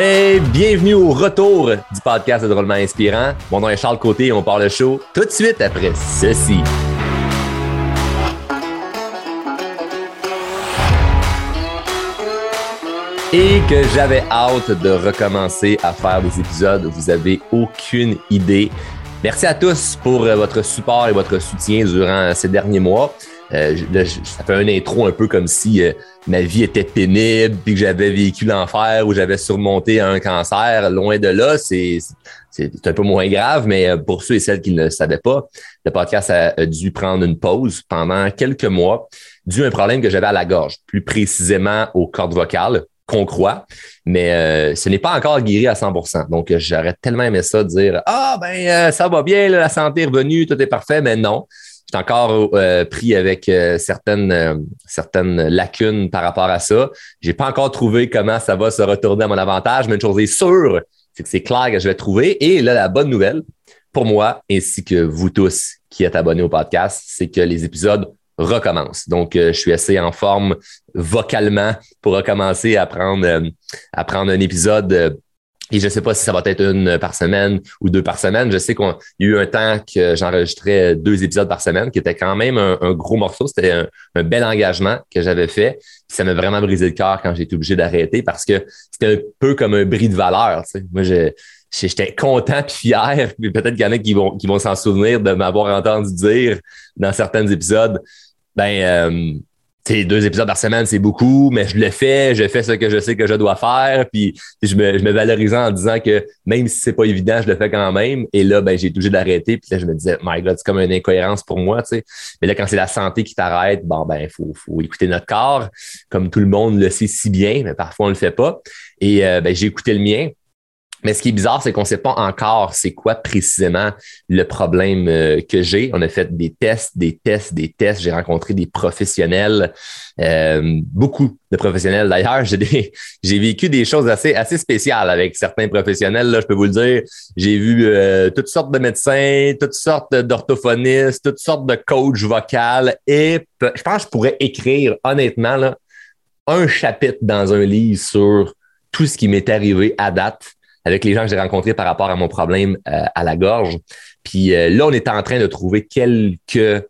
Hey, bienvenue au retour du podcast de Drôlement Inspirant. Mon nom est Charles Côté et on part le show tout de suite après ceci. Et que j'avais hâte de recommencer à faire des épisodes, vous avez aucune idée. Merci à tous pour votre support et votre soutien durant ces derniers mois. Euh, ça fait un intro un peu comme si euh, ma vie était pénible, puis que j'avais vécu l'enfer ou j'avais surmonté un cancer. Loin de là, c'est un peu moins grave, mais euh, pour ceux et celles qui ne le savaient pas, le podcast a, dû prendre une pause pendant quelques mois dû à un problème que j'avais à la gorge, plus précisément aux cordes vocales qu'on croit, mais ce n'est pas encore guéri à 100%. Donc, j'aurais tellement aimé ça, dire « Ah, ben, ça va bien, la santé est revenue, tout est parfait », mais non suis encore euh, pris avec euh, certaines, euh, certaines lacunes par rapport à ça. J'ai pas encore trouvé comment ça va se retourner à mon avantage, mais une chose est sûre, c'est que c'est clair que je vais trouver. Et là, la bonne nouvelle pour moi, ainsi que vous tous qui êtes abonnés au podcast, c'est que les épisodes recommencent. Donc, je suis assez en forme vocalement pour recommencer à prendre, à prendre un épisode et je sais pas si ça va être une par semaine ou deux par semaine. Je sais qu'il y a eu un temps que j'enregistrais deux épisodes par semaine, qui était quand même un, gros morceau. C'était un, bel engagement que j'avais fait. ça m'a vraiment brisé le cœur quand j'ai été obligé d'arrêter parce que c'était un peu comme un bris de valeur. Tu sais. Moi, j'étais content et fier. Peut-être qu'il y en a qui vont, qui vont s'en souvenir de m'avoir entendu dire dans certains épisodes, ben, euh, deux épisodes par semaine, c'est beaucoup, mais je le fais, je fais ce que je sais que je dois faire, puis je me, je me valorisais en disant que même si c'est pas évident, je le fais quand même. Et là, ben, j'ai toujours d'arrêter, puis là, je me disais, my God, c'est comme une incohérence pour moi, tu sais. Mais là, quand c'est la santé qui t'arrête, bon, ben, faut, faut écouter notre corps, comme tout le monde le sait si bien, mais parfois on le fait pas. Et euh, ben, j'ai écouté le mien. Mais ce qui est bizarre, c'est qu'on ne sait pas encore c'est quoi précisément le problème euh, que j'ai. On a fait des tests, des tests, des tests. J'ai rencontré des professionnels, euh, beaucoup de professionnels d'ailleurs. J'ai, j'ai vécu des choses assez, assez spéciales avec certains professionnels. Là, je peux vous le dire. J'ai vu euh, toutes sortes de médecins, toutes sortes d'orthophonistes, toutes sortes de coachs vocales. Et je pense que je pourrais écrire honnêtement là, un chapitre dans un livre sur tout ce qui m'est arrivé à date avec les gens que j'ai rencontrés par rapport à mon problème euh, à la gorge. Puis euh, là, on est en train de trouver quelques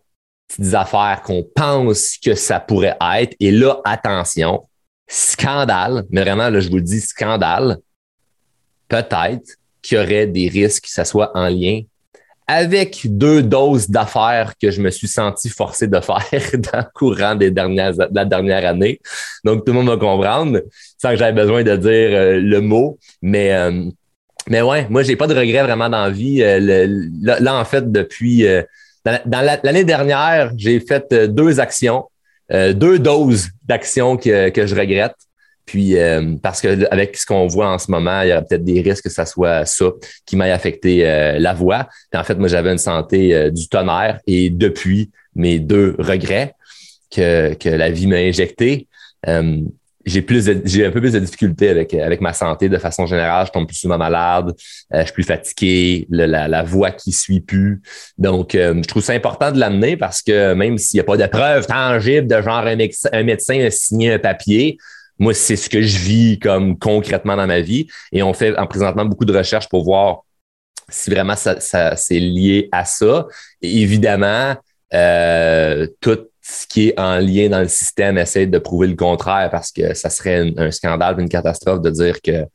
petites affaires qu'on pense que ça pourrait être. Et là, attention, scandale, mais vraiment, là, je vous le dis, scandale. Peut-être qu'il y aurait des risques que ça soit en lien avec deux doses d'affaires que je me suis senti forcé de faire dans le courant des dernières, de la dernière année. Donc, tout le monde va comprendre sans que j'aie besoin de dire euh, le mot. Mais, euh, mais ouais, moi, j'ai pas de regrets vraiment dans la vie. Euh, là, en fait, depuis dans, l'année dernière, j'ai fait deux actions, deux doses d'actions que, que je regrette. Puis euh, parce que avec ce qu'on voit en ce moment, il y aurait peut-être des risques que ça soit ça qui m'ait affecté euh, la voix. Puis en fait, moi, j'avais une santé euh, du tonnerre et depuis mes deux regrets que, que la vie m'a injecté, j'ai plus j'ai un peu plus de difficultés avec avec ma santé de façon générale. Je tombe plus souvent malade, je suis plus fatigué, la, la, voix qui suit plus. Donc, je trouve ça important de l'amener parce que même s'il n'y a pas de preuves tangibles de genre un, un médecin a signé un papier, moi, c'est ce que je vis comme concrètement dans ma vie. Et on fait en présentement beaucoup de recherches pour voir si vraiment ça, c'est lié à ça. Évidemment, euh, tout ce qui est en lien dans le système essaie de prouver le contraire parce que ça serait un, scandale, une catastrophe de dire que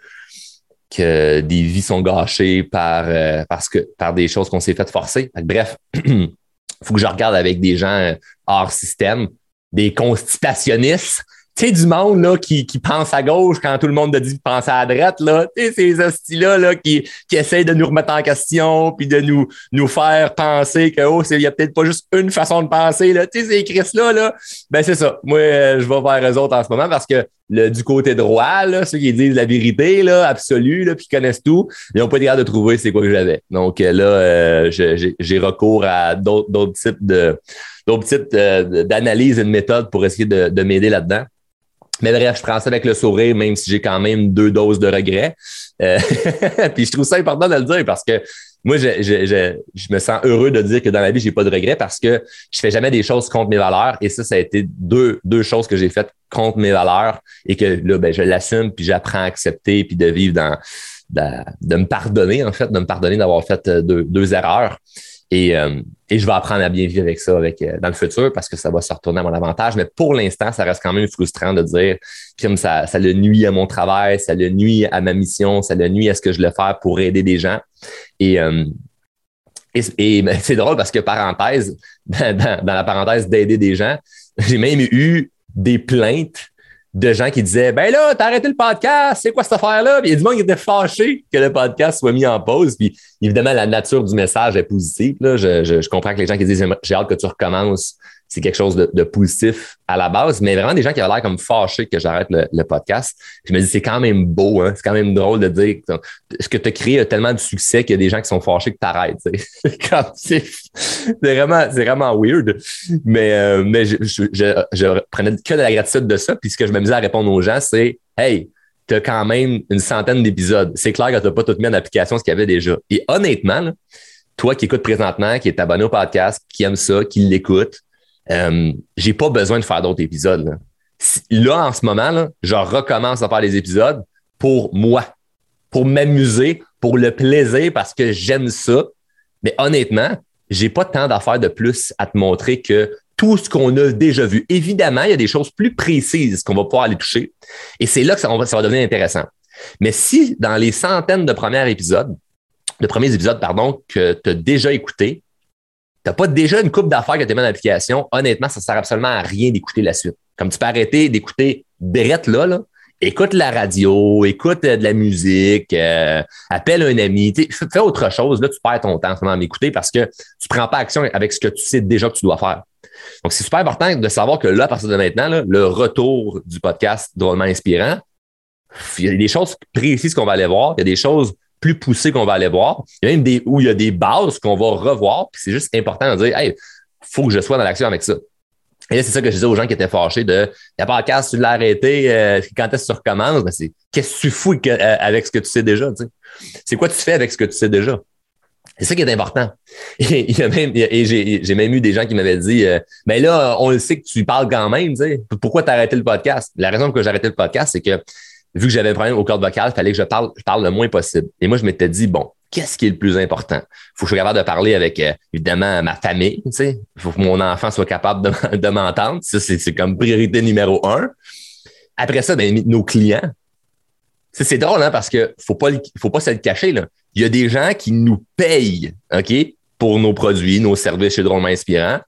que des vies sont gâchées par euh, parce que par des choses qu'on s'est fait forcer. Bref, il faut que je regarde avec des gens hors système, des constipationnistes tu sais, du monde là, qui, qui pense à gauche quand tout le monde a dit de penser à droite, là. Tu sais, ces hosties-là là, qui, qui essayent de nous remettre en question puis de nous, nous faire penser que oh, il y a peut-être pas juste une façon de penser. Là. Tu sais, ces Chris-là, là, ben c'est ça. Moi, euh, je vais vers eux autres en ce moment parce que le, du côté droit, là, ceux qui disent la vérité là, absolue, là, puis connaissent tout, ils n'ont pas été de trouver c'est quoi que j'avais. Donc euh, là, euh, j'ai recours à d'autres types de d'autres types d'analyse et de méthodes pour essayer de, de m'aider là-dedans. Mais bref, je prends ça avec le sourire, même si j'ai quand même deux doses de regret. Euh, puis je trouve ça important de le dire parce que moi, je, je, je, je, me sens heureux de dire que dans la vie, j'ai pas de regrets parce que je fais jamais des choses contre mes valeurs. Et ça, ça a été deux, deux choses que j'ai faites contre mes valeurs et que là, ben, je l'assume puis j'apprends à accepter puis de vivre dans, de, de, me pardonner, en fait, de me pardonner d'avoir fait euh, deux, deux erreurs. Et, euh, et, je vais apprendre à bien vivre avec ça avec, euh, dans le futur parce que ça va se retourner à mon avantage. Mais pour l'instant, ça reste quand même frustrant de dire que ça, ça le nuit à mon travail, ça le nuit à ma mission, ça le nuit à ce que je le fais pour aider des gens. Et, euh, et, ben, c'est drôle parce que, parenthèse, dans la parenthèse d'aider des gens, j'ai même eu des plaintes de gens qui disaient Ben là, t'as arrêté le podcast, c'est quoi cette affaire-là? Puis il y a du monde qui était fâché que le podcast soit mis en pause. Puis évidemment, la nature du message est positive. Là. Je, je, je comprends que les gens qui disent J'ai hâte que tu recommences c'est quelque chose de, positif à la base, mais vraiment des gens qui avaient l'air comme fâchés que j'arrête le, podcast. Je me dis, c'est quand même beau, hein? c'est quand même drôle de dire ce que tu as créé a tellement de succès qu'il y a des gens qui sont fâchés que tu arrêtes. c'est vraiment, vraiment weird. Mais, euh, mais je, je, prenais que de la gratitude de ça. Puis ce que je m'amusais à répondre aux gens, c'est Hey, tu as quand même une centaine d'épisodes. C'est clair que tu n'as pas tout mis en application ce qu'il y avait déjà. Et honnêtement, toi qui écoutes présentement, qui est abonné au podcast, qui aime ça, qui l'écoute, euh, j'ai pas besoin de faire d'autres épisodes. Là. en ce moment, je recommence à faire des épisodes pour moi, pour m'amuser, pour le plaisir, parce que j'aime ça. Mais honnêtement, j'ai pas tant d'affaires de plus à te montrer que tout ce qu'on a déjà vu. Évidemment, il y a des choses plus précises qu'on va pouvoir aller toucher. Et c'est là que ça va, ça va devenir intéressant. Mais si dans les centaines de premiers épisodes, de premiers épisodes, pardon, que tu as déjà écouté, n'as pas déjà une coupe d'affaires que tu mis en application, honnêtement, ça sert absolument à rien d'écouter la suite. Comme tu peux arrêter d'écouter Brett là, là, écoute la radio, écoute euh, de la musique, euh, appelle un ami, fais autre chose. Là, tu perds ton temps à m'écouter parce que tu prends pas action avec ce que tu sais déjà que tu dois faire. Donc, c'est super important de savoir que là, à partir de maintenant, là, le retour du podcast drôlement inspirant, il y a des choses précises qu'on va aller voir, il y a des choses plus poussé qu'on va aller voir. Il y a même des où il y a des bases qu'on va revoir. Puis c'est juste important de dire, hey, faut que je sois dans l'action avec ça. Et là, c'est ça que je disais aux gens qui étaient fâchés de, il n'y a pas de casse, tu l'as arrêté, euh, quand est-ce que tu recommences? Ben, c'est, qu'est-ce que tu fous euh, avec ce que tu sais déjà, C'est quoi tu fais avec ce que tu sais déjà? C'est ça qui est important. Et, il y a même, et j'ai, même eu des gens qui m'avaient dit, euh, ben là, on le sait que tu parles quand même, tu sais. Pourquoi arrêté le podcast? La raison pour laquelle j'ai arrêté le podcast, c'est que vu que j'avais un problème au corde vocale, il fallait que je parle, je parle le moins possible. Et moi, je m'étais dit, bon, qu'est-ce qui est le plus important? Faut que je sois capable de parler avec, euh, évidemment, ma famille, tu sais. Faut que mon enfant soit capable de, de m'entendre. Ça, c'est comme priorité numéro un. Après ça, ben, nos clients. C'est drôle, hein, parce que faut pas, faut pas se le cacher, là. Il y a des gens qui nous payent, OK, pour nos produits, nos services chez Drôlement Inspirant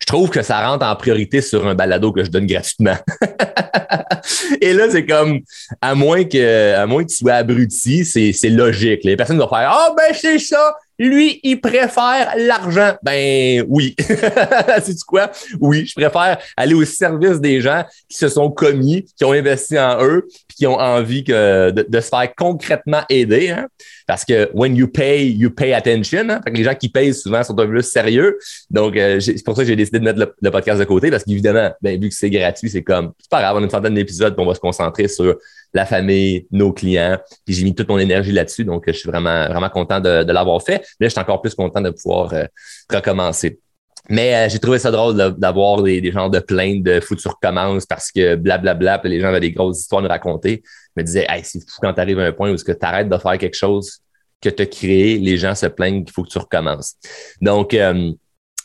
je trouve que ça rentre en priorité sur un balado que je donne gratuitement. Et là, c'est comme, à moins que, à moins que tu abruti, c'est, logique. Les personnes vont faire, ah, oh, ben, c'est ça. Lui, il préfère l'argent. Ben oui. C'est quoi? Oui, je préfère aller au service des gens qui se sont commis, qui ont investi en eux, qui ont envie de, se faire concrètement aider. Hein? Parce que when you pay, you pay attention. Hein? Les gens qui payent souvent sont un peu plus sérieux. Donc, euh, c'est pour ça que j'ai décidé de mettre le, podcast de côté, parce qu'évidemment, ben, vu que c'est gratuit, c'est comme, c'est pas grave, on a une centaine d'épisodes, on va se concentrer sur la famille, nos clients. Puis j'ai mis toute mon énergie là-dessus. Donc, je suis vraiment, vraiment content de, l'avoir fait. Mais je suis encore plus content de pouvoir euh, recommencer. Mais euh, j'ai trouvé ça drôle d'avoir des, des genres de plaintes de foutu tu recommences parce que blablabla, les gens avaient des grosses histoires à nous raconter. Je me disais, hey, c'est fou quand tu arrives à un point où tu arrêtes de faire quelque chose que tu as créé, les gens se plaignent qu'il faut que tu recommences. Donc, euh,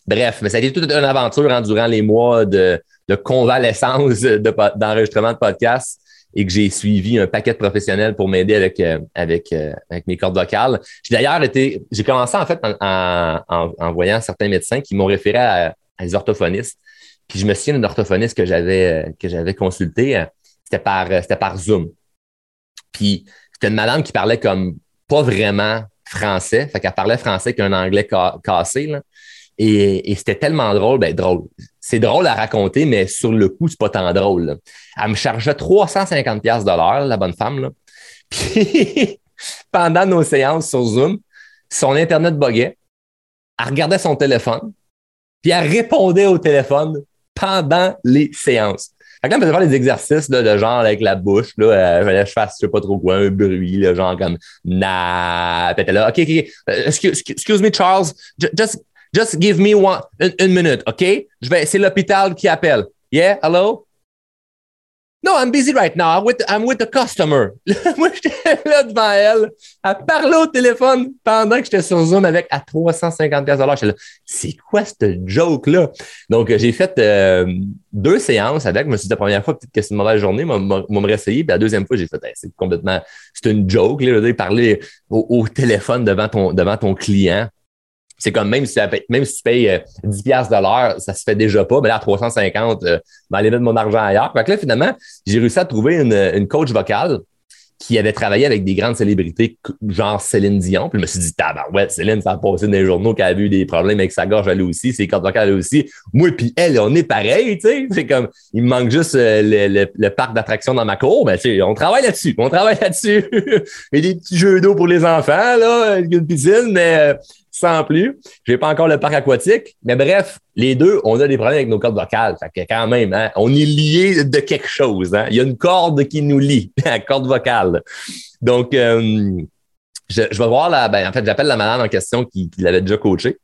bref, mais ça a été toute une aventure hein, durant les mois de, de convalescence d'enregistrement de, podcast et que j'ai suivi un paquet de professionnels pour m'aider avec, euh, avec, euh, avec mes cordes vocales. J'ai d'ailleurs été, j'ai commencé en fait en, en, voyant certains médecins qui m'ont référé à, des orthophonistes. Puis je me souviens d'un orthophoniste que j'avais euh, que j'avais consulté, c'était par c'était par Zoom. Puis c'était une madame qui parlait comme pas vraiment français, fait qu'elle parlait français qu'un anglais cassé là. Et, c'était tellement drôle, ben drôle. C'est drôle à raconter, mais sur le coup, c'est pas tant drôle. Elle me chargeait 350 pièces de l'heure, la bonne femme. Là. Puis pendant nos séances sur Zoom, son Internet buguait. Elle regardait son téléphone, puis elle répondait au téléphone pendant les séances. Fait que là, faisait faire des exercices de genre avec la bouche. Là, euh, que je fasse, je sais pas trop quoi, un bruit, là, genre comme na. Puis là, OK, OK, euh, excuse, excuse me, Charles, Ju- just, just give me one, une, minute, OK? Je vais, c'est l'hôpital qui appelle. Yeah, hello? No, I'm busy right now. I'm with, I'm with the customer. Moi, j'étais là devant elle, à parler au téléphone pendant que j'étais sur Zoom avec à 350 pièces J'étais là, c'est quoi cette joke-là? Donc, j'ai fait euh, deux séances avec. Je me suis dit, la première fois, peut-être que c'est une mauvaise journée, moi, moi, me réessayer. Puis la deuxième fois, j'ai fait, Hey, c'est complètement, c'est une joke, là, dire, parler au, au téléphone devant ton, devant ton client. C'est comme même si, même si tu payes euh, 10 piastres de l'heure, ça se fait déjà pas. Mais là, à 350, euh, ben, aller mettre mon argent ailleurs. Fait que là, finalement, j'ai réussi à trouver une, une coach vocale qui avait travaillé avec des grandes célébrités, genre Céline Dion. Puis je me suis dit, ouais, Céline, ça a passé dans les journaux qu'elle avait eu des problèmes avec sa gorge, elle aussi, ses cordes vocales elle aussi. Moi, puis elle, on est pareil, tu sais. C'est comme, il me manque juste euh, le, parc d'attractions dans ma cour. Ben, tu sais, on travaille là-dessus. On travaille là-dessus. Et des petits jeux d'eau pour les enfants, là, une piscine, mais euh, sans plus. J'ai pas encore le parc aquatique. Mais bref, les deux, on a des problèmes avec nos cordes vocales. Fait que quand même, hein, on est liés de quelque chose. Hein. Il y a une corde qui nous lie, la corde vocale. Donc, euh, je, je vais voir la. Ben, en fait, j'appelle la malade en question qui, qui l'avait déjà coaché.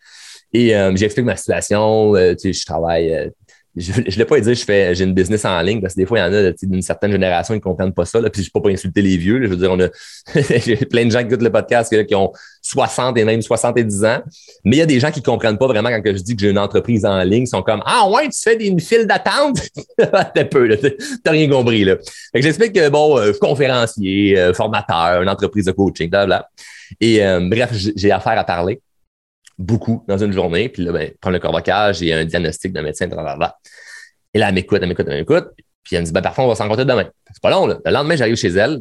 Et euh, j'explique ma situation. euh, tu sais, je travaille. Je ne l'ai pas dit, je fais, j'ai une business en ligne parce que des fois, il y en a d'une certaine génération qui ne comprennent pas ça. Là, puis je ne pas insulter les vieux. là. je veux dire, on a j'ai plein de gens qui écoutent le podcast là, qui ont 60 et même 70 ans. Mais il y a des gens qui ne comprennent pas vraiment quand je dis que j'ai une entreprise en ligne. Ils sont comme Ah ouais, tu fais une file d'attente? T'as peu. T'as rien compris. Là. Fait que j'explique que bon, euh, conférencier, euh, formateur, une entreprise de coaching, blablabla. Et euh, bref, j'ai affaire à parler beaucoup dans une journée. Puis là, ben, prendre le vocal, j'ai un diagnostic d'un médecin, blablabla. Et là, elle m'écoute, elle m'écoute, elle m'écoute. Puis elle me dit, ben, parfois, on va s'en rencontrer demain. C'est pas long, là. Le lendemain, j'arrive chez elle,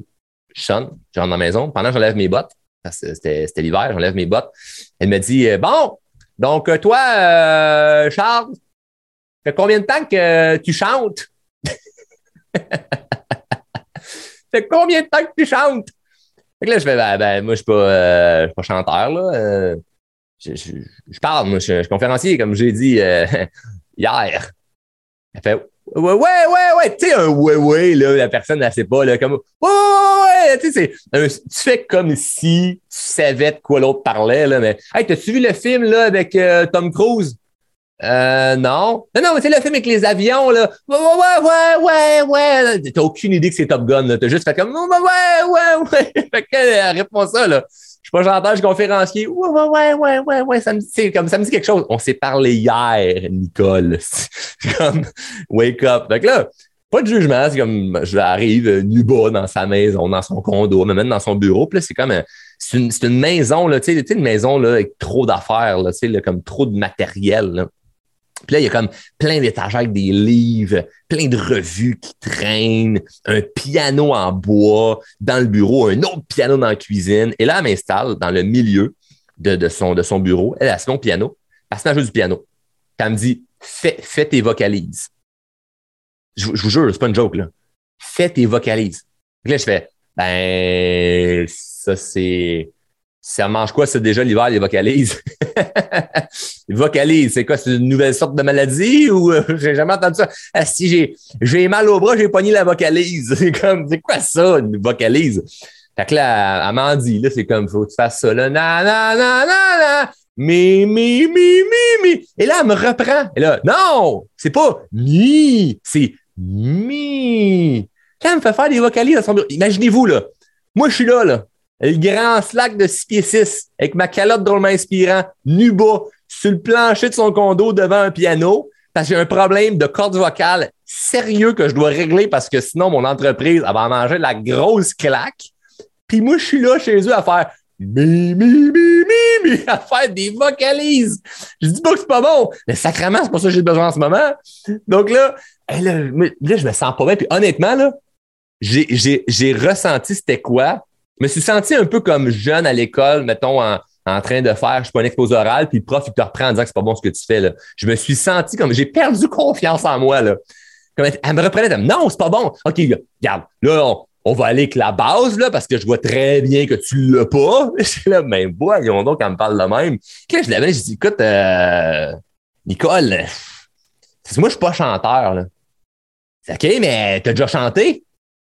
je sonne, je rentre dans la maison. Pendant que j'enlève mes bottes, parce que c'était c'était l'hiver, j'enlève mes bottes. Elle me dit, euh, bon, donc euh, toi, euh, Charles, fait combien de temps que tu chantes? fait combien de temps que tu chantes? Fait que là, je fais, ben, ben, moi, je suis pas, euh, pas chanteur, là. Euh, je, je, je parle, moi, je, suis conférencier, comme j'ai dit euh, hier. Elle fait, ouais, ouais, ouais, ouais, tu sais, un ouais, ouais, là, la personne, elle sait pas, là, comme, ouais, ouais, ouais, tu sais, tu fais comme si tu savais de quoi l'autre parlait, là, mais, hey, t'as-tu vu le film, là, avec euh, Tom Cruise? Euh, non. Non, non, mais c'est le film avec les avions, là. Ouais, ouais, ouais, ouais, ouais, ouais. T'as aucune idée que c'est Top Gun, là. T'as juste fait comme, ouais, ouais, ouais, ouais. fait qu'elle répond ça, là. Je suis pas chanteur, je conférencier. Ouais, ouais, ouais, ouais, ouais, ouais. Ça me, c'est comme, ça me dit quelque chose. On s'est parlé hier, Nicole. Comme, wake up. Que là, pas de jugement. C'est comme, je arrive nu bas dans sa maison, dans son condo, me mettre dans son bureau. Puis là, c'est comme, c'est une, une maison, là, tu sais, une maison, là, avec trop d'affaires, là, tu sais, comme trop de matériel, là. Puis là, il y a comme plein d'étagères avec des livres, plein de revues qui traînent, un piano en bois dans le bureau, un autre piano dans la cuisine. Et là, elle m'installe dans le milieu de, son, de son bureau. Elle a son piano. Elle se met à jouer du piano. Puis elle me dit, fais, fais tes vocalises. Je, vous- je vous jure, c'est pas une joke, là. Fais tes vocalises. Puis là, je fais, ben, ça, c'est, ça mange quoi, c'est déjà l'hiver, les vocalises? les vocalises, c'est quoi? C'est une nouvelle sorte de maladie ou euh, j'ai jamais entendu ça? Ah, si j'ai, mal au bras, j'ai pogné la vocalise. C'est comme, c'est quoi ça, une vocalise? Fait que là, dit, là, c'est comme, faut que tu fasses ça, là, na, na, na, na, na, mi, mi, mi, mi, mi. Et là, elle me reprend. Et là, non, c'est pas mi, c'est mi. Là, elle me fait faire des vocalises dans son bureau. Imaginez-vous, là. Moi, je suis là, là. Le grand slack de 6 pieds 6, avec ma calotte drôlement inspirant, nu bas, sur le plancher de son condo devant un piano, parce que j'ai un problème de corde vocale sérieux que je dois régler parce que sinon, mon entreprise, elle va manger la grosse claque. Puis moi, je suis là chez eux à faire mi, mi, mi, mi, mi, à faire des vocalises. Je dis pas que c'est pas bon, mais sacrément, c'est pas ça que j'ai besoin en ce moment. Donc là, là, je me sens pas bien. Puis honnêtement, là, j'ai ressenti c'était quoi. Je me suis senti un peu comme jeune à l'école, mettons, en, en train de faire, je sais pas, un exposé oral, puis le prof, il te reprend en disant que c'est pas bon ce que tu fais, là. Je me suis senti comme, j'ai perdu confiance en moi, là. Comme, elle, me reprenait, elle me dit, non, c'est pas bon. OK, regarde, là, on, on va aller avec la base, là, parce que je vois très bien que tu l'as pas. Je suis là, mais voyons donc, elle me parle de même. Quand je l'avais, j'ai dit, écoute, euh, Nicole, moi, je suis pas chanteur, là. OK, mais t'as déjà chanté?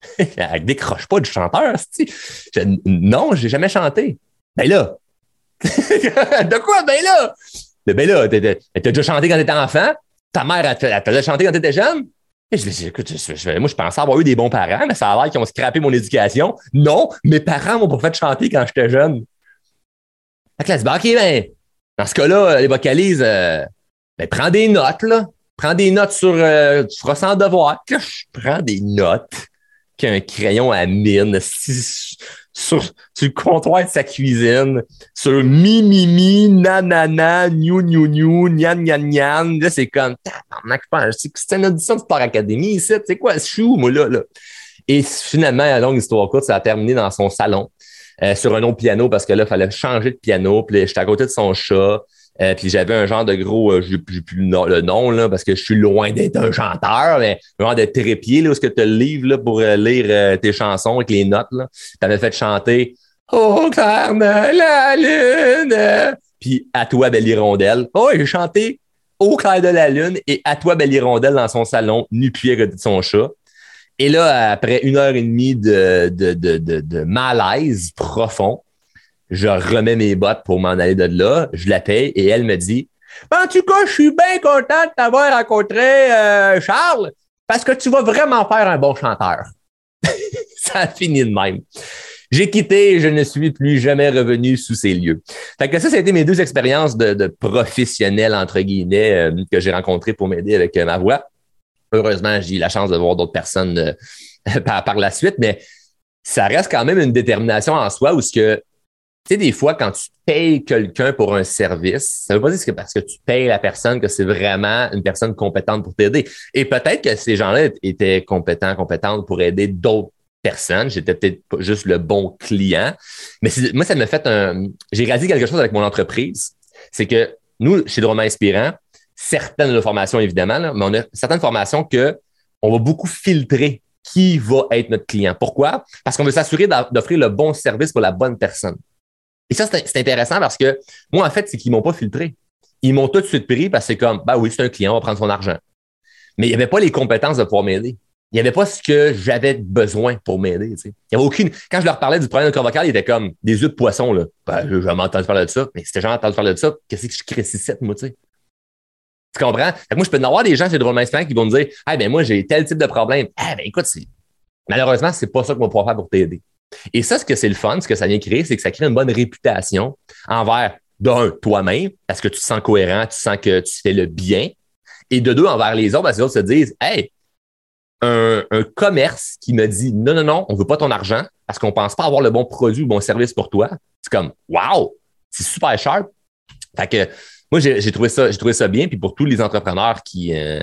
Elle décroche pas du chanteur, je, Non, jamais chanté. Ben là. de quoi? Ben là. Ben là, t'as déjà chanté quand t'étais enfant? Ta mère, elle déjà chanté quand t'étais jeune? Et je écoute, moi, je pensais avoir eu des bons parents, mais ça a l'air qu'ils ont scrappé mon éducation. Non, mes parents m'ont pas fait chanter quand j'étais jeune. Fait que là, OK, ben, dans ce cas-là, les vocalises, euh, ben, prends des notes, là. Prends des notes sur, euh, tu feras sans devoir. Je prends des notes qu'un crayon à mine sur, le comptoir de sa cuisine, sur mi, mi, mi, nanana, new, new, new, nyan, nyan, nyan. Là, c'est comme, c'est une audition de Star Academy ici. C'est quoi chou, moi, là, là? Et finalement, à longue histoire courte, ça a terminé dans son salon, euh, sur un autre piano, parce que là, il fallait changer de piano. Puis j'étais à côté de son chat. Euh, puis j'avais un genre de gros, euh, j'ai plus le nom, là, parce que je suis loin d'être un chanteur, mais un genre de trépied, là, où est-ce que tu le livre là, pour euh, lire tes chansons avec les notes. Là. T'avais fait chanter Oh, clairement, la lune! Puis À toi, belle hirondelle. Oh, j'ai chanté Au clair de la lune et À toi, belle hirondelle dans son salon, nu puis à de son chat. Et là, après une heure et demie de, de, de, de malaise profond, je remets mes bottes pour m'en aller de là, je la paye et elle me dit En tout cas, je suis bien content de t'avoir rencontré, euh, Charles, parce que tu vas vraiment faire un bon chanteur. ça a fini de même. J'ai quitté et je ne suis plus jamais revenu sous ces lieux. Fait que ça, ça a été mes deux expériences de, de professionnels, entre guillemets, euh, que j'ai rencontrées pour m'aider avec euh, ma voix. Heureusement, j'ai eu la chance de voir d'autres personnes par, par, la suite, mais ça reste quand même une détermination en soi où ce que tu sais, des fois, quand tu payes quelqu'un pour un service, ça veut pas dire que parce que tu payes la personne que c'est vraiment une personne compétente pour t'aider. Et peut-être que ces gens-là étaient compétents, compétentes pour aider d'autres personnes. J'étais peut-être pas juste le bon client. Mais moi, ça me fait un. J'ai réalisé quelque chose avec mon entreprise. C'est que nous, chez Drôme Inspirant, certaines de nos formations, évidemment, mais on a certaines formations que on va beaucoup filtrer qui va être notre client. Pourquoi? Parce qu'on veut s'assurer d'offrir le bon service pour la bonne personne. Et ça, c'est intéressant parce que moi, en fait, c'est qu'ils m'ont pas filtré. Ils m'ont tout de suite pris parce que c'est comme, bah oui, c'est un client, on va prendre son argent. Mais il n'y avait pas les compétences de pouvoir m'aider. Il n'y avait pas ce que j'avais besoin pour m'aider. Il y avait aucune. Quand je leur parlais du problème de corps vocal, ils étaient comme des œufs de poisson. Là. Ben, j'ai jamais entendu parler de ça. Mais c'était jamais entendu parler de ça. Qu'est-ce que je crée moi, tu sais? Tu comprends? moi, je peux en avoir des gens chez Drôlement qui vont me dire Ah, ben moi, j'ai tel type de problème. Ah, ben écoute, malheureusement, c'est pas ça qu'on va pouvoir faire pour t'aider. Et ça, ce que c'est le fun, ce que ça vient créer, c'est que ça crée une bonne réputation envers, d'un, toi-même, parce que tu te sens cohérent, tu sens que tu fais le bien. Et de deux, envers les autres, parce que les autres se disent, hey, un, commerce qui me dit non, non, non, on veut pas ton argent parce qu'on pense pas avoir le bon produit ou le bon service pour toi. C'est comme, wow, c'est super cher. Fait que, moi, j'ai trouvé ça, bien. Puis pour tous les entrepreneurs qui, euh,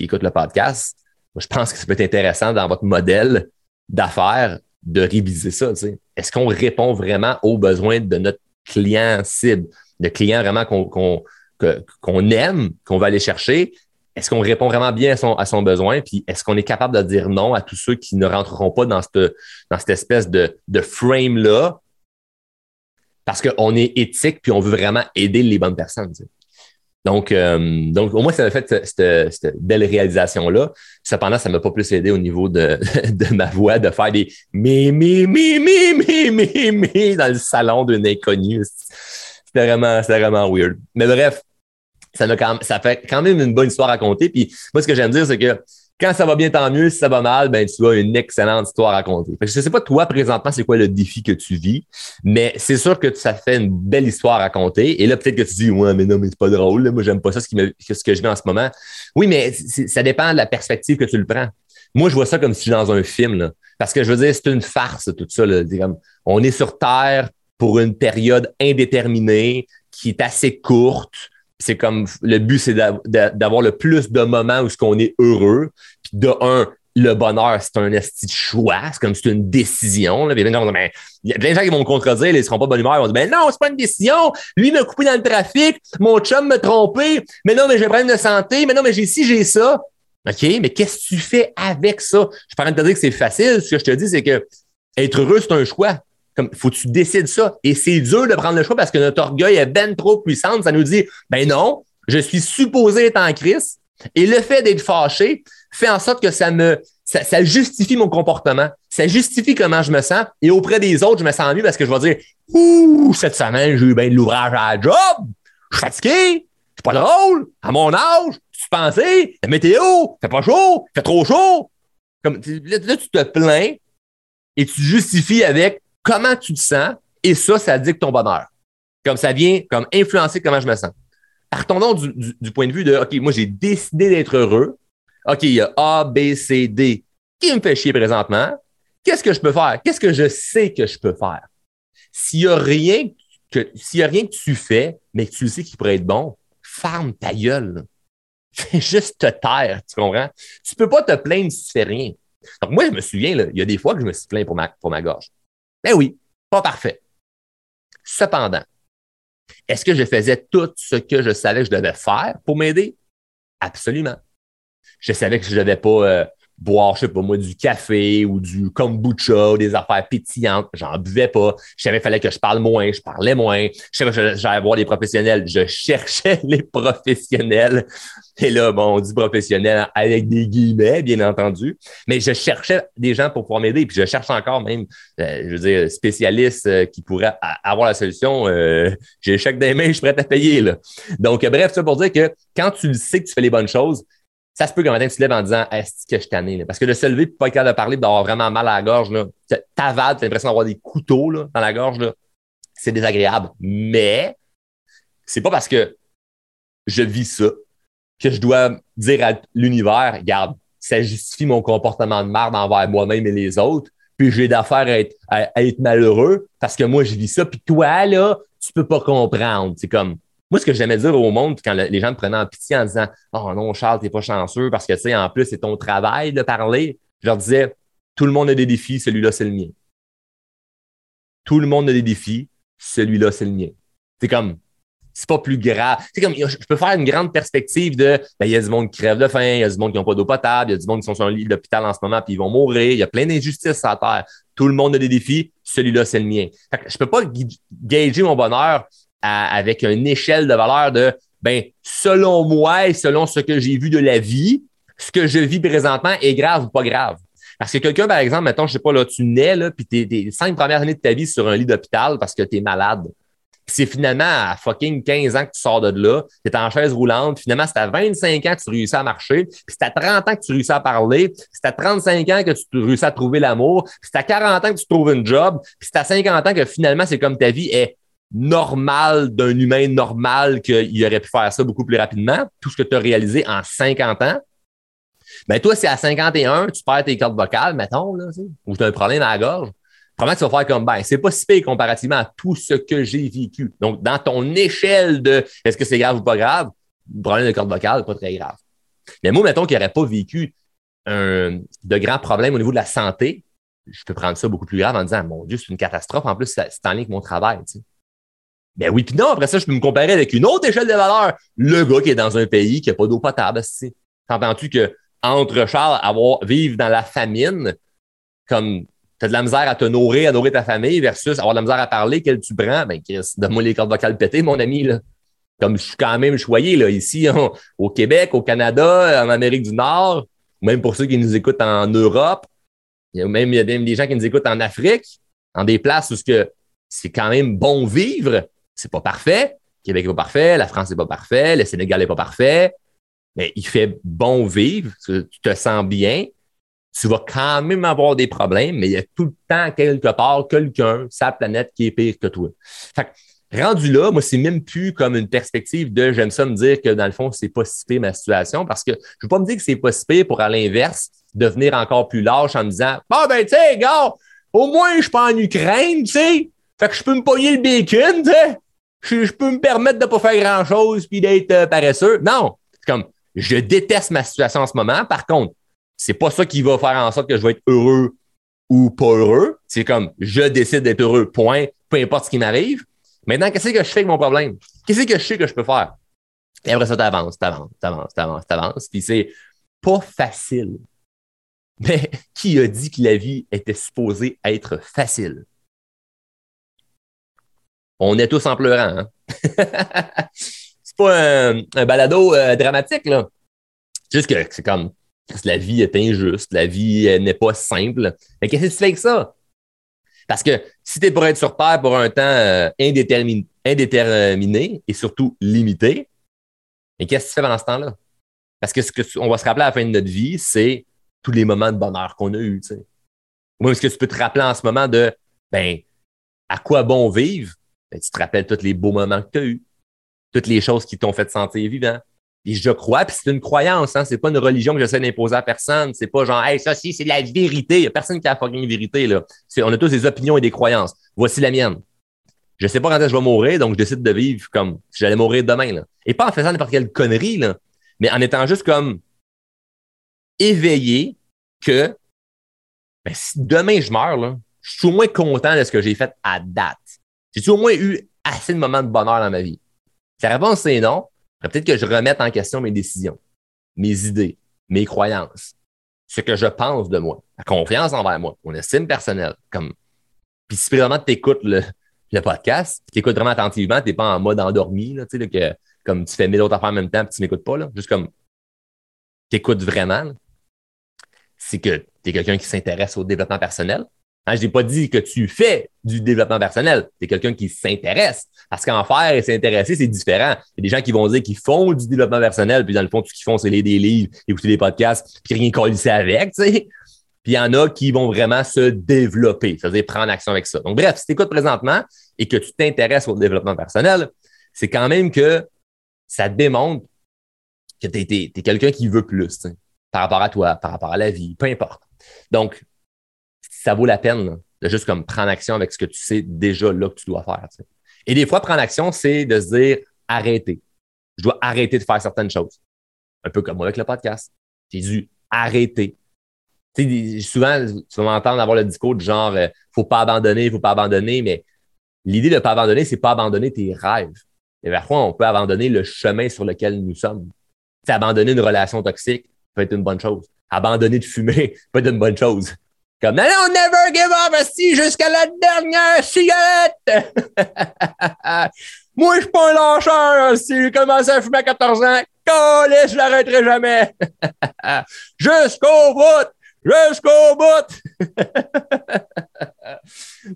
écoutent le podcast, je pense que ça peut être intéressant dans votre modèle d'affaires de réviser ça. Est-ce qu'on répond vraiment aux besoins de notre client cible, de client vraiment qu'on aime, qu'on va aller chercher? Est-ce qu'on répond vraiment bien à son, à son besoin? Puis est-ce qu'on est capable de dire non à tous ceux qui ne rentreront pas dans cette, dans cette espèce de, de frame-là? Parce qu'on est éthique puis on veut vraiment aider les bonnes personnes. Donc, euh, donc, au moins, ça m'a fait cette, belle réalisation-là. Cependant, ça m'a pas plus aidé au niveau de, ma voix, de faire des mi, mi, mi, mi, mi, mi, mi dans le salon d'une inconnue. C'était vraiment, c'était vraiment weird. Mais bref, ça, quand, ça fait quand même une bonne histoire à raconter. Puis moi, ce que j'aime dire, c'est que quand ça va bien, tant mieux. Si ça va mal, ben, tu as une excellente histoire à raconter. je ne sais pas, toi, présentement, c'est quoi le défi que tu vis, mais c'est sûr que ça fait une belle histoire à raconter. Et là, peut-être que tu dis, ouais, mais non, mais c'est pas drôle. Moi, j'aime pas ça, ce, qui ce que je vis en ce moment. Oui, mais ça dépend de la perspective que tu le prends. Moi, je vois ça comme si j'étais dans un film, là. Parce que je veux dire, c'est une farce, tout ça, là. on est sur Terre pour une période indéterminée qui est assez courte c'est comme le but, c'est d'avoir le plus de moments où ce qu'on est heureux. Puis de un, le bonheur, c'est un esti de choix, c'est comme c'est une décision. Là. Ben, il y a plein de gens qui vont me contredire, ils ne seront pas de bonne humeur, ils vont dire ben non, c'est pas une décision. Lui m'a coupé dans le trafic, mon chum m'a trompé, mais non, mais j'ai un problème de santé, mais non, mais j'ai ci, j'ai ça. OK, mais qu'est-ce que tu fais avec ça? Je suis pas en train de te dire que c'est facile. Ce que je te dis, c'est que être heureux, c'est un choix. Comme, faut que tu décides ça. Et c'est dur de prendre le choix parce que notre orgueil est ben trop puissant. Ça nous dit, ben non, je suis supposé être en crise. Et le fait d'être fâché fait en sorte que ça me, ça, justifie mon comportement. Ça justifie comment je me sens. Et auprès des autres, je me sens mieux parce que je vais dire, ouh, cette semaine, j'ai eu bien de l'ouvrage à la job. Je suis fatigué. C'est pas drôle. À mon âge, tu pensais, la météo, fait pas chaud, fait trop chaud. Comme, là, tu te plains et tu justifies avec comment tu te sens? Et ça, ça dicte ton bonheur. Comme ça vient comme influencer comment je me sens. Partons donc du, point de vue de, OK, moi, j'ai décidé d'être heureux. OK, il y a A, B, C, D qui me fait chier présentement. Qu'est-ce que je peux faire? Qu'est-ce que je sais que je peux faire? S'il n'y a rien que, s'il a rien que tu fais, mais que tu sais qu'il pourrait être bon, ferme ta gueule. Fais juste te taire, tu comprends? Tu peux pas te plaindre si tu fais rien. Donc, moi, je me souviens, là, il y a des fois que je me suis plaint pour ma, pour ma gorge. Ben oui, pas parfait. Cependant, est-ce que je faisais tout ce que je savais que je devais faire pour m'aider? Absolument. Je savais que je ne devais pas euh, boire, je sais pas moi, du café ou du kombucha ou des affaires pétillantes. J'en buvais pas. Je savais qu'il fallait que je parle moins, je parlais moins. Je savais que j'allais voir des professionnels. Je cherchais les professionnels. Et là, bon, on dit professionnel avec des guillemets, bien entendu. Mais je cherchais des gens pour pouvoir m'aider. Puis je cherche encore même, euh, je veux dire, spécialistes euh, qui pourraient avoir la solution. Euh, j'ai le chèque des mains, je suis prêt à payer. Là. Donc, bref, ça pour dire que quand tu sais que tu fais les bonnes choses, ça se peut qu'un matin, tu te lèves en disant Est-ce que je tanné? Parce que de se lever et pas être capable de parler, d'avoir vraiment mal à la gorge, t'avales, tu as l'impression d'avoir des couteaux là, dans la gorge, c'est désagréable. Mais c'est pas parce que je vis ça que je dois dire à l'univers Regarde, ça justifie mon comportement de merde envers moi-même et les autres, puis j'ai d'affaires à être, à être malheureux parce que moi, je vis ça, puis toi, là, tu peux pas comprendre. C'est comme moi, ce que j'aimais dire au monde quand les gens me prenaient en pitié en disant Oh non, Charles, t'es pas chanceux parce que, tu sais, en plus, c'est ton travail de parler, je leur disais Tout le monde a des défis, celui-là, c'est le mien. Tout le monde a des défis, celui-là, c'est le mien. C'est comme, c'est pas plus grave. C'est comme, je peux faire une grande perspective de, ben, il y a du monde qui crève de faim, il y a du monde qui n'ont pas d'eau potable, il y a du monde qui sont sur un lit d'hôpital en ce moment puis ils vont mourir, il y a plein d'injustices à terre. Tout le monde a des défis, celui-là, c'est le mien. Fait que je peux pas gager mon bonheur avec une échelle de valeur de, ben, selon moi et selon ce que j'ai vu de la vie, ce que je vis présentement est grave ou pas grave. Parce que quelqu'un, par exemple, mettons, je sais pas, là, tu nais, là, puis t'es, t'es cinq premières années de ta vie sur un lit d'hôpital parce que tu es malade. Puis c'est finalement à fucking 15 ans que tu sors de là, tu es en chaise roulante, finalement c'est à 25 ans que tu réussis à marcher, puis c'est à 30 ans que tu réussis à parler, c'est à 35 ans que tu réussis à trouver l'amour, puis c'est à 40 ans que tu trouves une job, puis c'est à 50 ans que finalement c'est comme ta vie est normal d'un humain normal qu'il aurait pu faire ça beaucoup plus rapidement, tout ce que tu as réalisé en 50 ans. Ben toi, c'est à 51, tu perds tes cordes vocales, mettons, là, ou tu as un problème à la gorge. Comment tu vas faire comme ben, c'est pas si pire comparativement à tout ce que j'ai vécu. Donc, dans ton échelle de est-ce que c'est grave ou pas grave, le problème de corde vocale, pas très grave. Mais moi, mettons qu'il n'aurait pas vécu de grands problèmes au niveau de la santé, je peux prendre ça beaucoup plus grave en disant Mon Dieu, c'est une catastrophe. En plus, c'est en lien avec mon travail. Tu. Ben oui, puis non, après ça, je peux me comparer avec une autre échelle de valeur. Le gars qui est dans un pays qui n'a pas d'eau potable. T'entends-tu que entre Charles, avoir, vivre dans la famine, comme tu as de la misère à te nourrir, à nourrir ta famille, versus avoir de la misère à parler, quel tu prends, ben Chris, donne-moi les cordes vocales pétées, mon ami. Là. Comme je suis quand même choyé, là, ici, au Québec, au Canada, en Amérique du Nord, même pour ceux qui nous écoutent en Europe, il y a même, il y a des gens qui nous écoutent en Afrique, dans des places où c'est quand même bon vivre c'est pas parfait. Québec n'est pas parfait, la France n'est pas parfait, le Sénégal n'est pas parfait, mais il fait bon vivre, tu te sens bien. Tu vas quand même avoir des problèmes, mais il y a tout le temps quelque part quelqu'un, sa planète, qui est pire que toi. Fait rendu là, moi, c'est même plus comme une perspective de j'aime ça me dire que dans le fond, c'est pas si pire ma situation parce que je veux pas me dire que c'est pas si pire pour à l'inverse devenir encore plus lâche en me disant Bon, ben, tu sais, gars, au moins, je suis pas en Ukraine, tu sais. Fait que je peux me payer le bacon, tu sais je, peux me permettre de pas faire grand-chose puis d'être euh, paresseux. Non, c'est comme, je déteste ma situation en ce moment. Par contre, c'est pas ça qui va faire en sorte que je vais être heureux ou pas heureux. C'est comme, je décide d'être heureux, point, peu importe ce qui m'arrive. Maintenant, qu'est-ce que je fais avec mon problème? Qu'est-ce que je sais que je peux faire? Et après ça, t'avances, t'avances, t'avances, t'avances, t'avances. Puis c'est pas facile. Mais qui a dit que la vie était supposée être facile? On est tous en pleurant. Hein? c'est pas un, balado euh, dramatique, là. Juste que c'est comme, la vie est injuste, la vie n'est pas simple. Mais qu'est-ce que tu fais avec ça? Parce que si tu es pour être sur Terre pour un temps euh, indéterminé, indéterminé et surtout limité, mais qu'est-ce que tu fais pendant ce temps-là? Parce que ce qu'on va se rappeler à la fin de notre vie, c'est tous les moments de bonheur qu'on a eus. Ou est-ce que tu peux te rappeler en ce moment de ben, à quoi bon vivre? Ben, tu te rappelles tous les beaux moments que tu as eus, toutes les choses qui t'ont fait sentir vivant. Et je crois, puis c'est une croyance, hein, c'est pas une religion que j'essaie d'imposer à personne. C'est pas genre, hey, ça, si, c'est la vérité. Il n'y a personne qui a fucking vérité, là. On a tous des opinions et des croyances. Voici la mienne. Je sais pas quand je vais mourir, donc je décide de vivre comme si j'allais mourir demain. Et pas en faisant n'importe quelle connerie, là, mais en étant juste comme éveillé que ben, si demain je meurs, je suis au moins content de ce que j'ai fait à date. J'ai-tu au moins eu assez de moments de bonheur dans ma vie? Si la réponse c'est non, peut-être que je remette en question mes décisions, mes idées, mes croyances, ce que je pense de moi, la confiance envers moi, mon estime personnelle. Comme... Puis si vraiment tu écoutes le, le podcast, tu écoutes vraiment attentivement, tu n'es pas en mode endormi, là, que, comme tu fais mille autres affaires en même temps et tu m'écoutes pas, là, juste comme tu écoutes vraiment, c'est que tu es quelqu'un qui s'intéresse au développement personnel, Hein, je n'ai pas dit que tu fais du développement personnel. Tu es quelqu'un qui s'intéresse. Parce qu'en faire et s'intéresser, c'est différent. Il y a des gens qui vont dire qu'ils font du développement personnel, puis dans le fond, tout ce qu'ils font, c'est lire des livres, écouter des podcasts, puis rien coller avec, tu sais. Puis il y en a qui vont vraiment se développer, c'est-à-dire prendre action avec ça. Donc, bref, si tu écoutes présentement et que tu t'intéresses au développement personnel, c'est quand même que ça démontre que tu es, quelqu'un qui veut plus, par rapport à toi, par rapport à la vie, peu importe. Donc, ça vaut la peine de juste comme prendre action avec ce que tu sais déjà là que tu dois faire. Et des fois, prendre action, c'est de se dire arrêter. Je dois arrêter de faire certaines choses. Un peu comme moi avec le podcast. J'ai dû arrêter. Tu sais, souvent, tu vas m'entendre avoir le discours du genre euh, faut pas abandonner, faut pas abandonner, mais l'idée de ne pas abandonner, c'est pas abandonner tes rêves. Et parfois, on peut abandonner le chemin sur lequel nous sommes. sais, abandonner une relation toxique peut être une bonne chose. Abandonner de fumer peut être une bonne chose. Comme, non, non, never give up, si jusqu'à la dernière cigarette! Moi, je suis pas un lâcheur, si j'ai commencé à fumer à 14 ans, collé, je l'arrêterai jamais! Jusqu'au bout! Jusqu'au bout!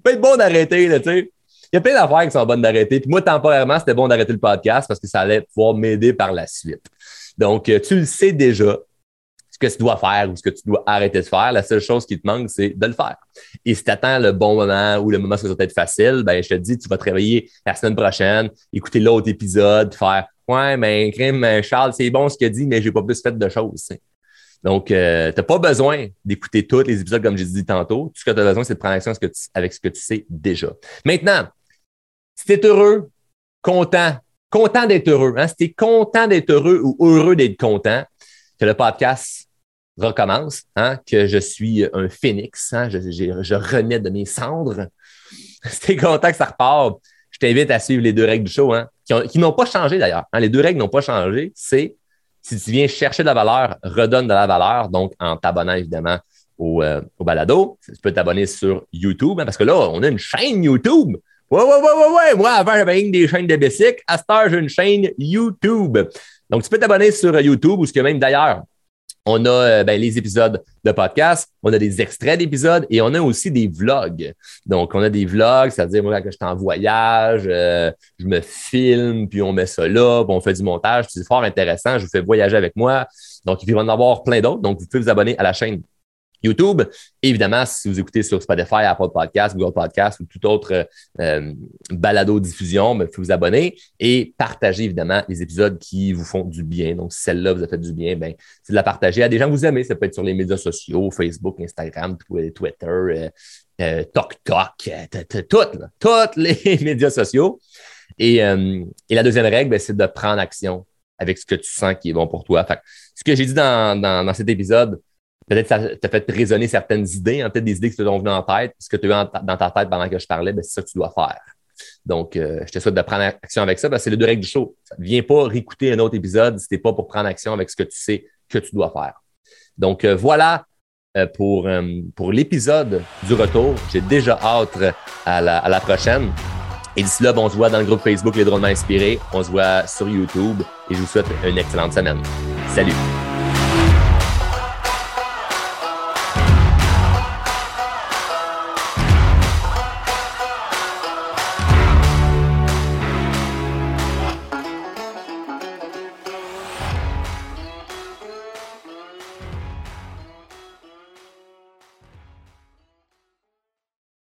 peut être bon d'arrêter, tu sais. Il y a plein d'affaires qui sont bonnes d'arrêter. Puis moi, temporairement, c'était bon d'arrêter le podcast parce que ça allait pouvoir m'aider par la suite. Donc, euh, tu le sais déjà ce que tu dois faire ou ce que tu dois arrêter de faire. La seule chose qui te manque, c'est de le faire. Et si tu attends le bon moment ou le moment où ça va être facile, ben, je te dis, tu vas travailler la semaine prochaine, écouter l'autre épisode, faire Ouais, mais crème, Charles, c'est bon ce qu'il dit, mais j'ai pas plus fait de choses. Donc, euh, tu n'as pas besoin d'écouter tous les épisodes comme j'ai dit tantôt. Tout ce que tu as besoin, c'est de prendre action avec ce que tu sais déjà. Maintenant, si tu es heureux, content, content d'être heureux, hein, si tu es content d'être heureux ou heureux d'être content, que le podcast recommence, hein, que je suis un phénix, hein, je, je, renais de mes cendres. C'était content que ça repart. Je t'invite à suivre les deux règles du show, hein, qui, n'ont pas changé d'ailleurs. Hein. les deux règles n'ont pas changé. C'est si tu viens chercher de la valeur, redonne de la valeur, donc en t'abonnant évidemment au, euh, au balado. Tu peux t'abonner sur YouTube, hein, parce que là, on a une chaîne YouTube. Ouais, ouais, ouais, ouais, ouais. Moi, avant, j'avais des chaînes de bicycle. À cette j'ai une chaîne YouTube. Donc, tu peux t'abonner sur YouTube ou ce que même d'ailleurs, on a euh, ben, les épisodes de podcast, on a des extraits d'épisodes et on a aussi des vlogs. Donc, on a des vlogs, c'est-à-dire moi, quand je suis en voyage, euh, je me filme, puis on met ça là, puis on fait du montage. C'est fort intéressant. Je vous fais voyager avec moi. Donc, il va en avoir plein d'autres. Donc, vous pouvez vous abonner à la chaîne YouTube. Évidemment, si vous écoutez sur Spotify, Apple Podcast, Google Podcast ou toute autre euh, balado-diffusion, ben, vous abonner et partager évidemment les épisodes qui vous font du bien. Donc, si celle-là vous a fait du bien, ben, c'est de la partager à des gens que vous aimez. Ça peut être sur les médias sociaux, Facebook, Instagram, Twitter, euh, euh, TokTok, toutes, toutes les médias sociaux. Et, et la deuxième règle, ben, c'est de prendre action avec ce que tu sens qui est bon pour toi. Ce que j'ai dit dans, dans cet épisode, peut-être ça t'a fait résonner certaines idées, hein, peut-être des idées qui te sont venues en tête. Ce que tu as eu dans ta tête pendant que je parlais, ben, c'est ça que tu dois faire. Donc, euh, je te souhaite de prendre action avec ça. c'est le deux règles du show. Viens pas réécouter un autre épisode si tu pas pour prendre action avec ce que tu sais que tu dois faire. Donc, euh, voilà euh, pour, pour l'épisode du retour. J'ai déjà hâte à la, à la prochaine. Et d'ici là, bon, on se voit dans le groupe Facebook Les Drôlement Inspirés. On se voit sur YouTube et je vous souhaite une excellente semaine. Salut!